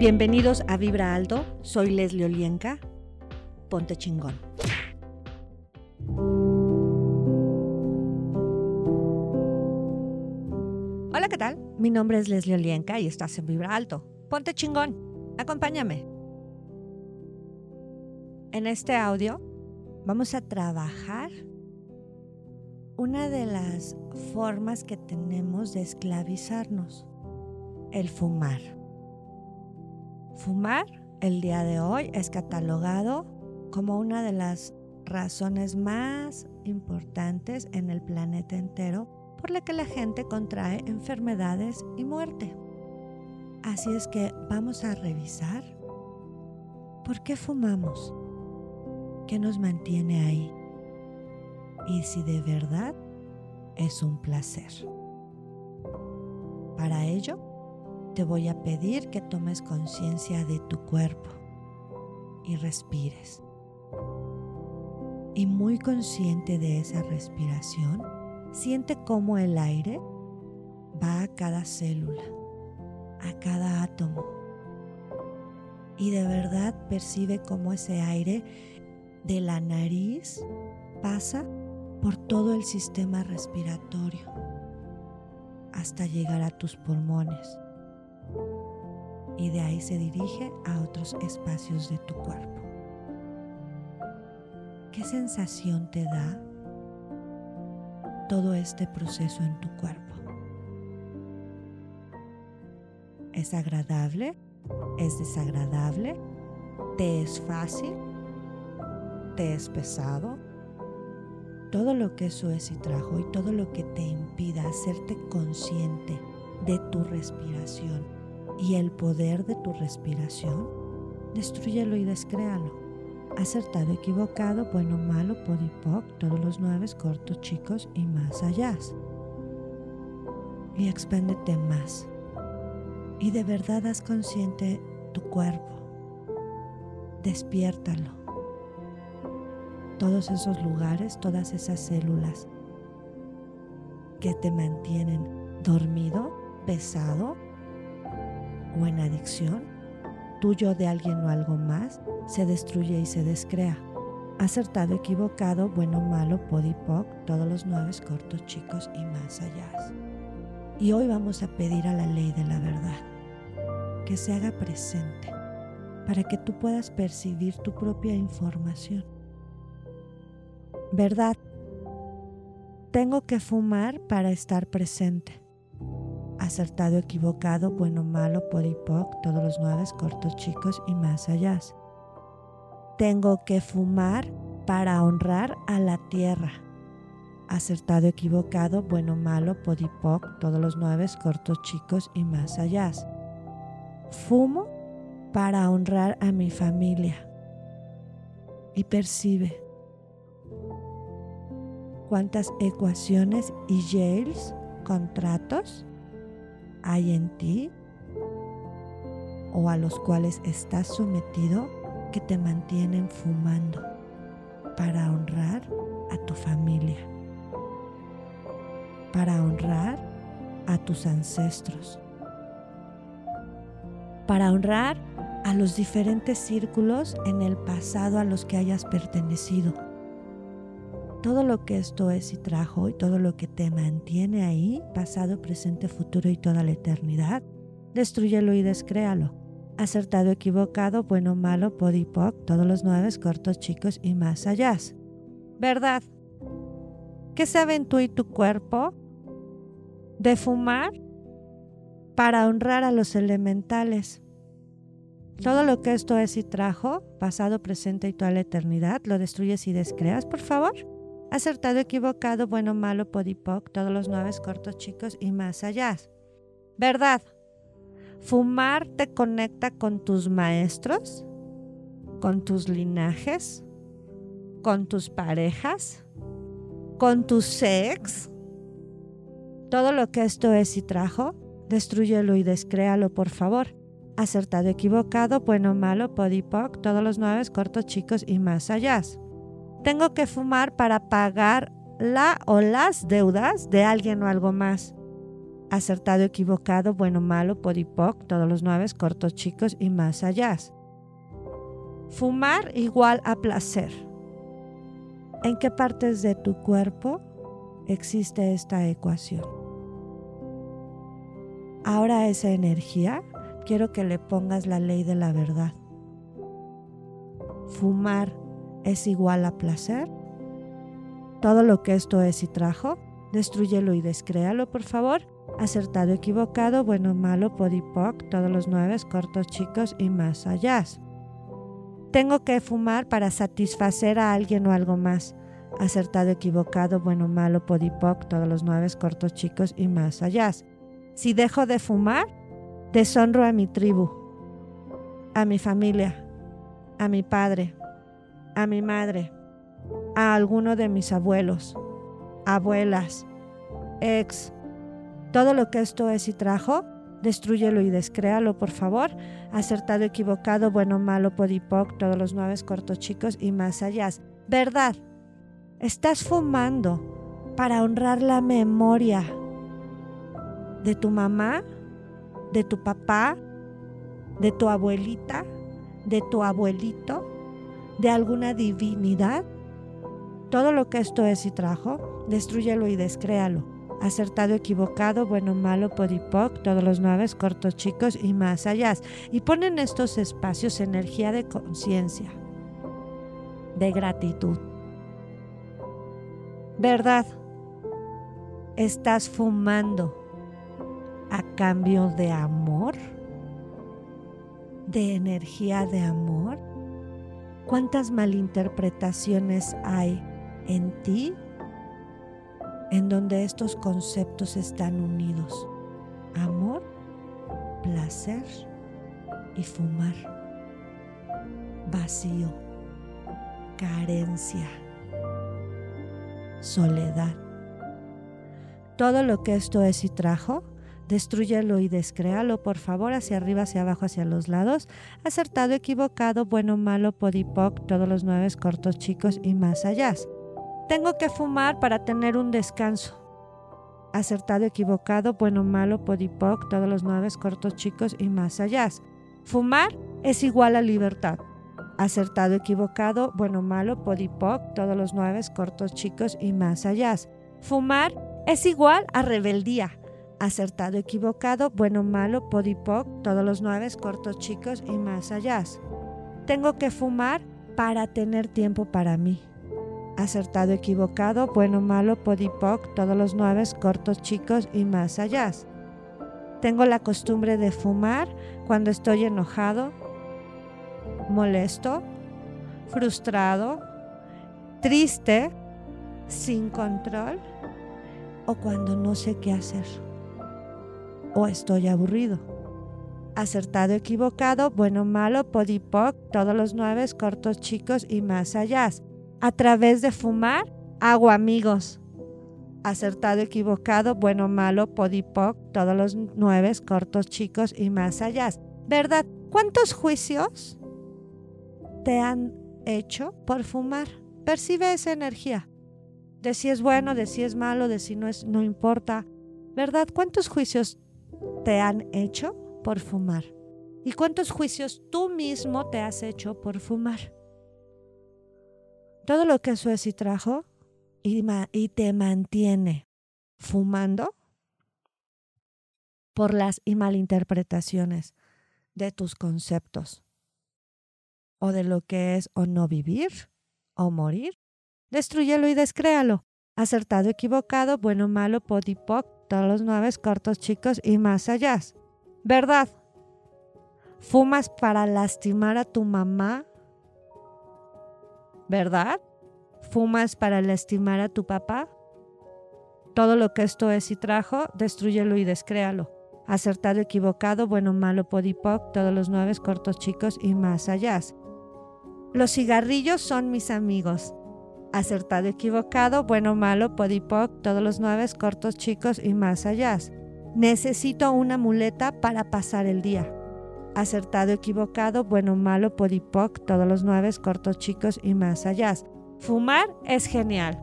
Bienvenidos a Vibra Alto, soy Leslie Olienka. Ponte chingón. Hola, ¿qué tal? Mi nombre es Leslie Olienka y estás en Vibra Alto. Ponte chingón. Acompáñame. En este audio vamos a trabajar una de las formas que tenemos de esclavizarnos, el fumar. Fumar el día de hoy es catalogado como una de las razones más importantes en el planeta entero por la que la gente contrae enfermedades y muerte. Así es que vamos a revisar por qué fumamos, qué nos mantiene ahí y si de verdad es un placer. Para ello, te voy a pedir que tomes conciencia de tu cuerpo y respires. Y muy consciente de esa respiración, siente cómo el aire va a cada célula, a cada átomo. Y de verdad percibe cómo ese aire de la nariz pasa por todo el sistema respiratorio hasta llegar a tus pulmones y de ahí se dirige a otros espacios de tu cuerpo. ¿Qué sensación te da todo este proceso en tu cuerpo? ¿Es agradable? ¿Es desagradable? ¿Te es fácil? ¿Te es pesado? Todo lo que eso es y trajo y todo lo que te impida hacerte consciente de tu respiración y el poder de tu respiración, destruyelo y descréalo. Acertado, equivocado, bueno, malo, podipoc, todos los nueve, cortos, chicos y más allá. Y expéndete más. Y de verdad haz consciente tu cuerpo. Despiértalo. Todos esos lugares, todas esas células que te mantienen dormido, pesado o en adicción, tuyo de alguien o algo más, se destruye y se descrea. Acertado, equivocado, bueno, malo, podipoc, todos los nueve cortos, chicos y más allá. Y hoy vamos a pedir a la ley de la verdad que se haga presente para que tú puedas percibir tu propia información. Verdad. Tengo que fumar para estar presente acertado, equivocado, bueno, malo, podipoc, todos los nueve, cortos, chicos y más allá. Tengo que fumar para honrar a la tierra. Acertado, equivocado, bueno, malo, podipoc, todos los nueve, cortos, chicos y más allá. Fumo para honrar a mi familia. Y percibe cuántas ecuaciones y jails, contratos, hay en ti o a los cuales estás sometido que te mantienen fumando para honrar a tu familia, para honrar a tus ancestros, para honrar a los diferentes círculos en el pasado a los que hayas pertenecido todo lo que esto es y trajo y todo lo que te mantiene ahí, pasado, presente, futuro y toda la eternidad, destruyelo y descréalo. Acertado, equivocado, bueno, malo, podipoc, todos los nueve, cortos, chicos y más allá. ¿Verdad? ¿Qué saben tú y tu cuerpo de fumar para honrar a los elementales? Todo lo que esto es y trajo, pasado, presente y toda la eternidad, lo destruyes y descreas, por favor acertado, equivocado, bueno, malo, podipoc, todos los nueve cortos, chicos y más allá. ¿Verdad? Fumar te conecta con tus maestros, con tus linajes, con tus parejas, con tu sex. Todo lo que esto es y trajo, destruyelo y descréalo, por favor. Acertado, equivocado, bueno, malo, podipoc, todos los nueve cortos, chicos y más allá. Tengo que fumar para pagar la o las deudas de alguien o algo más. Acertado, equivocado, bueno, malo, podipoc, todos los nueve, cortos, chicos y más allá. Fumar igual a placer. ¿En qué partes de tu cuerpo existe esta ecuación? Ahora esa energía quiero que le pongas la ley de la verdad. Fumar es igual a placer. Todo lo que esto es y trajo, destruyelo y descréalo, por favor. Acertado, equivocado, bueno, malo, podipoc, todos los nueve, cortos, chicos y más allá. Tengo que fumar para satisfacer a alguien o algo más. Acertado, equivocado, bueno, malo, podipoc, todos los nueve, cortos, chicos y más allá. Si dejo de fumar, deshonro a mi tribu, a mi familia, a mi padre, a mi madre, a alguno de mis abuelos, abuelas, ex. Todo lo que esto es y trajo, destruyelo y descréalo, por favor. Acertado, equivocado, bueno, malo, podipoc, todos los nueve cortos chicos y más allá. Verdad, estás fumando para honrar la memoria de tu mamá, de tu papá, de tu abuelita, de tu abuelito, de alguna divinidad. Todo lo que esto es y trajo, destruyelo y descréalo. Acertado, equivocado, bueno, malo, podipoc, todos los nueve, cortos, chicos y más allá. Y ponen estos espacios energía de conciencia, de gratitud. ¿Verdad? Estás fumando a cambio de amor, de energía de amor. ¿Cuántas malinterpretaciones hay en ti en donde estos conceptos están unidos? Amor, placer y fumar. Vacío, carencia, soledad. Todo lo que esto es y trajo Destruyelo y descréalo, por favor, hacia arriba, hacia abajo, hacia los lados. Acertado, equivocado, bueno, malo, podipoc, todos los nueve cortos, chicos y más allá. Tengo que fumar para tener un descanso. Acertado, equivocado, bueno, malo, podipoc, todos los nueve cortos, chicos y más allá. Fumar es igual a libertad. Acertado, equivocado, bueno, malo, podipoc, todos los nueve cortos, chicos y más allá. Fumar es igual a rebeldía acertado, equivocado, bueno, malo, podipoc, todos los nueve, cortos, chicos y más allá. Tengo que fumar para tener tiempo para mí. Acertado, equivocado, bueno, malo, podipoc, todos los nueve, cortos, chicos y más allá. Tengo la costumbre de fumar cuando estoy enojado, molesto, frustrado, triste, sin control o cuando no sé qué hacer o estoy aburrido. Acertado, equivocado, bueno, malo, podipoc, todos los nueve, cortos, chicos y más allá. A través de fumar, hago amigos. Acertado, equivocado, bueno, malo, podipoc, todos los nueve, cortos, chicos y más allá. ¿Verdad? ¿Cuántos juicios te han hecho por fumar? Percibe esa energía. De si es bueno, de si es malo, de si no es, no importa. ¿Verdad? ¿Cuántos juicios te han hecho por fumar? ¿Y cuántos juicios tú mismo te has hecho por fumar? Todo lo que y trajo y, te mantiene fumando por las malinterpretaciones de tus conceptos o de lo que es o no vivir o morir. Destruyelo y descréalo. Acertado, equivocado, bueno, malo, podipoc, todos los nueve cortos chicos y más allá. ¿Verdad? ¿Fumas para lastimar a tu mamá? ¿Verdad? ¿Fumas para lastimar a tu papá? Todo lo que esto es y trajo, destruyelo y descréalo. Acertado, equivocado, bueno, malo, podipoc, todos los nueve cortos chicos y más allá. Los cigarrillos son mis amigos acertado, equivocado, bueno, malo, podipoc, todos los nueve, cortos, chicos y más allá. Necesito una muleta para pasar el día. Acertado, equivocado, bueno, malo, podipoc, todos los nueve, cortos, chicos y más allá. Fumar es genial.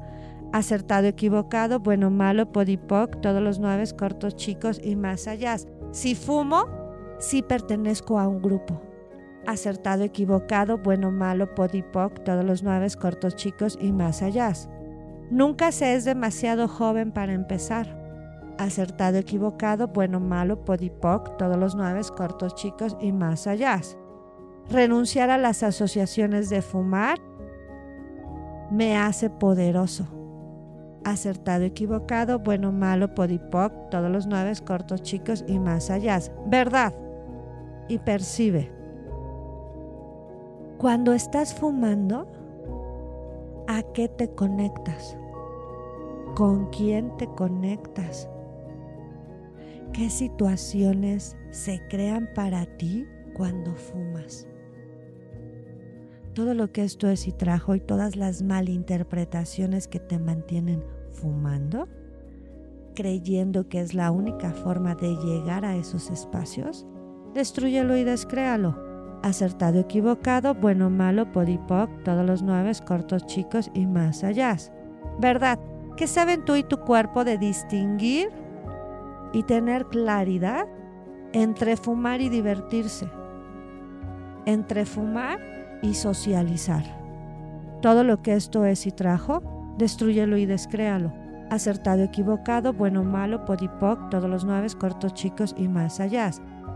Acertado, equivocado, bueno, malo, podipoc, todos los nueve cortos, chicos y más allá. Si fumo, si pertenezco a un grupo. Acertado, equivocado, bueno, malo, podipoc, todos los nueve cortos, chicos y más allá. Nunca se es demasiado joven para empezar. Acertado, equivocado, bueno, malo, podipoc, todos los nueve cortos, chicos y más allá. Renunciar a las asociaciones de fumar me hace poderoso acertado, equivocado, bueno, malo, podipoc, todos los nueve cortos, chicos y más allá. Verdad. Y percibe. Cuando estás fumando, ¿a qué te conectas? ¿Con quién te conectas? ¿Qué situaciones se crean para ti cuando fumas? Todo lo que esto es y trajo y todas las malinterpretaciones que te mantienen fumando, creyendo que es la única forma de llegar a esos espacios, destruyelo y descréalo. Acertado, equivocado, bueno, malo, podipoc, todos los nueve, cortos, chicos y más allá. ¿Verdad? ¿Qué saben tú y tu cuerpo de distinguir y tener claridad entre fumar y divertirse? Entre fumar y socializar. Todo lo que esto es y trajo destruyelo y descréalo. Acertado, equivocado, bueno, malo, podipoc, todos los nueve, cortos, chicos y más allá.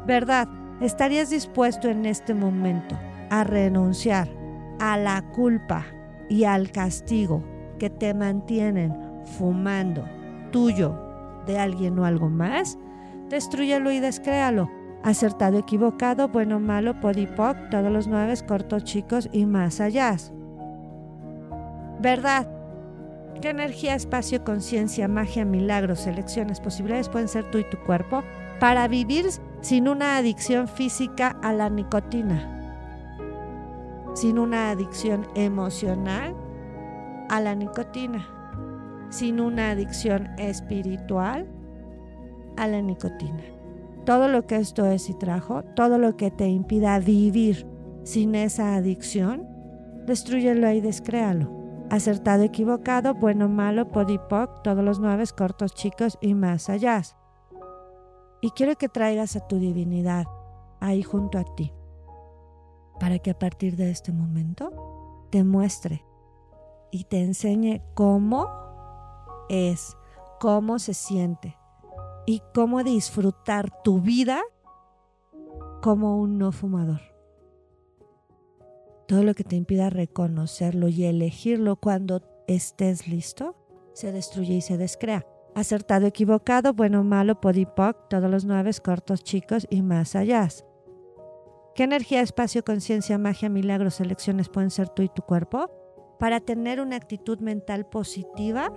¿Verdad? ¿Estarías dispuesto en este momento a renunciar a la culpa y al castigo que te mantienen fumando tuyo de alguien o algo más? Destruyelo y descréalo. Acertado, equivocado, bueno, malo, podipoc, todos los nueve, cortos, chicos y más allá. ¿Verdad? ¿Qué energía, espacio, conciencia, magia, milagros, elecciones, posibilidades pueden ser tú y tu cuerpo para vivir sin una adicción física a la nicotina? Sin una adicción emocional a la nicotina. Sin una adicción espiritual a la nicotina. Todo lo que esto es y trajo, todo lo que te impida vivir sin esa adicción, destruyelo y descréalo acertado, equivocado, bueno, malo, podipoc, todos los nueve cortos, chicos y más allá. Y quiero que traigas a tu divinidad ahí junto a ti, para que a partir de este momento te muestre y te enseñe cómo es, cómo se siente y cómo disfrutar tu vida como un no fumador todo lo que te impida reconocerlo y elegirlo cuando estés listo, se destruye y se descrea. Acertado, equivocado, bueno, malo, podipoc, todos los nueve, cortos, chicos y más allá. ¿Qué energía, espacio, conciencia, magia, milagros, elecciones pueden ser tú y tu cuerpo para tener una actitud mental positiva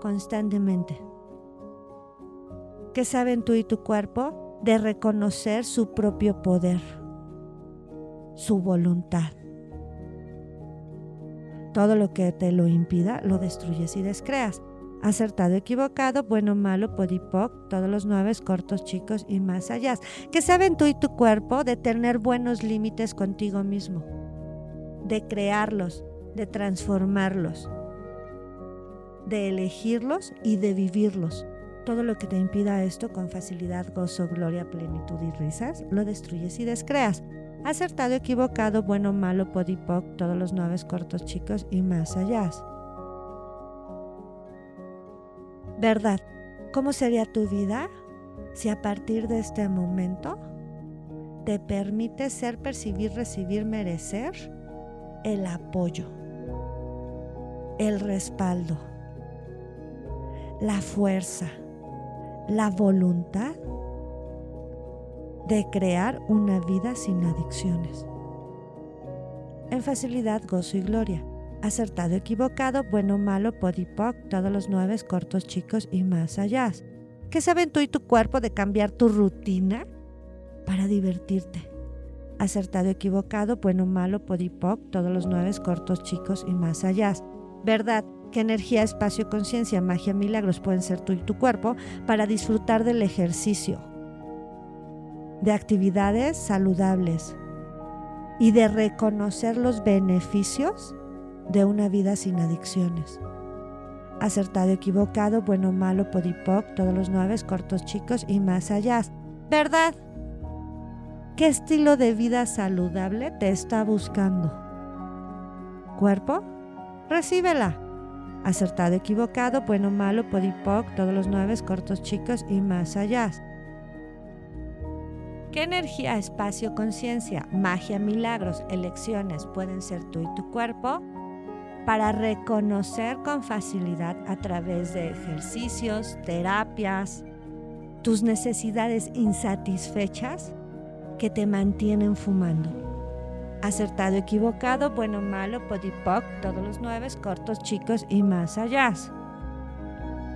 constantemente? ¿Qué saben tú y tu cuerpo de reconocer su propio poder, su voluntad? Todo lo que te lo impida, lo destruyes y descreas. Acertado, equivocado, bueno, malo, podipoc, todos los nueve cortos, chicos y más allá. Que saben tú y tu cuerpo de tener buenos límites contigo mismo, de crearlos, de transformarlos, de elegirlos y de vivirlos. Todo lo que te impida esto con facilidad, gozo, gloria, plenitud y risas, lo destruyes y descreas acertado, equivocado, bueno, malo, podipoc, todos los nueve cortos chicos y más allá. ¿Verdad? ¿Cómo sería tu vida si a partir de este momento te permite ser, percibir, recibir, merecer el apoyo, el respaldo, la fuerza, la voluntad de crear una vida sin adicciones. En facilidad, gozo y gloria. Acertado, equivocado, bueno, malo, podipoc, todos los nueve cortos, chicos y más allá. ¿Qué saben tú y tu cuerpo de cambiar tu rutina para divertirte? Acertado, equivocado, bueno, malo, podipoc, todos los nueve cortos, chicos y más allá. ¿Verdad? ¿Qué energía, espacio, conciencia, magia, milagros pueden ser tú y tu cuerpo para disfrutar del ejercicio, de actividades saludables y de reconocer los beneficios de una vida sin adicciones. Acertado, equivocado, bueno, malo, podipoc, todos los nueve, cortos, chicos y más allá. ¿Verdad? ¿Qué estilo de vida saludable te está buscando? ¿Cuerpo? Recíbela. Acertado, equivocado, bueno, malo, podipoc, todos los nueve, cortos, chicos y más allá. ¿Qué energía, espacio, conciencia, magia, milagros, elecciones pueden ser tú y tu cuerpo? Para reconocer con facilidad a través de ejercicios, terapias, tus necesidades insatisfechas que te mantienen fumando. Acertado, equivocado, bueno, malo, podipoc, todos los nueve, cortos, chicos y más allá.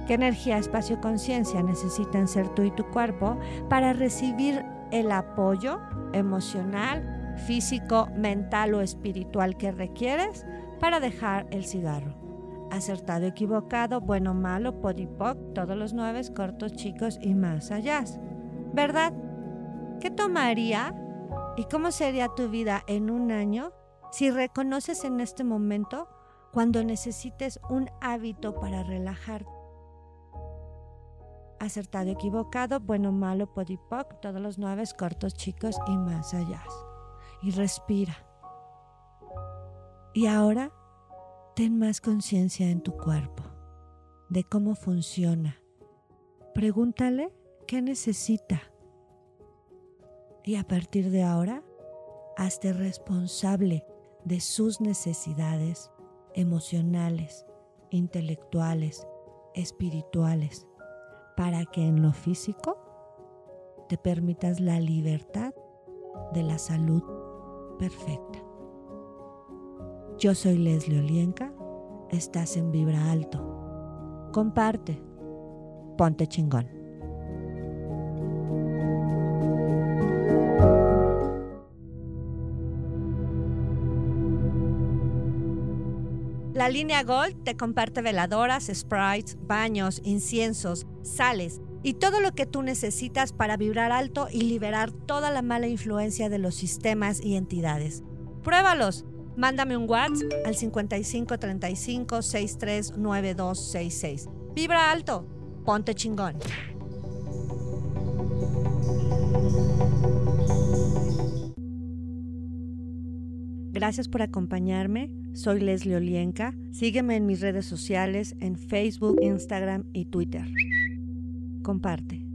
¿Qué energía, espacio, conciencia necesitan ser tú y tu cuerpo para recibir el apoyo emocional, físico, mental o espiritual que requieres para dejar el cigarro. Acertado, equivocado, bueno, malo, podipoc, todos los nueve, cortos, chicos y más allá. ¿Verdad? ¿Qué tomaría y cómo sería tu vida en un año si reconoces en este momento cuando necesites un hábito para relajarte? Acertado, equivocado, bueno, malo, podipoc, todos los nueve, cortos, chicos y más allá. Y respira. Y ahora ten más conciencia en tu cuerpo, de cómo funciona. Pregúntale qué necesita. Y a partir de ahora, hazte responsable de sus necesidades emocionales, intelectuales, espirituales, para que en lo físico te permitas la libertad de la salud perfecta. Yo soy Leslie Olienka, estás en Vibra Alto. Comparte, ponte chingón. La línea Gold te comparte veladoras, sprites, baños, inciensos, sales y todo lo que tú necesitas para vibrar alto y liberar toda la mala influencia de los sistemas y entidades. Pruébalos Mándame un WhatsApp al 5535 639266. Vibra alto, ponte chingón. Gracias por acompañarme. Soy Leslie Olienka. Sígueme en mis redes sociales en Facebook, Instagram y Twitter. Comparte.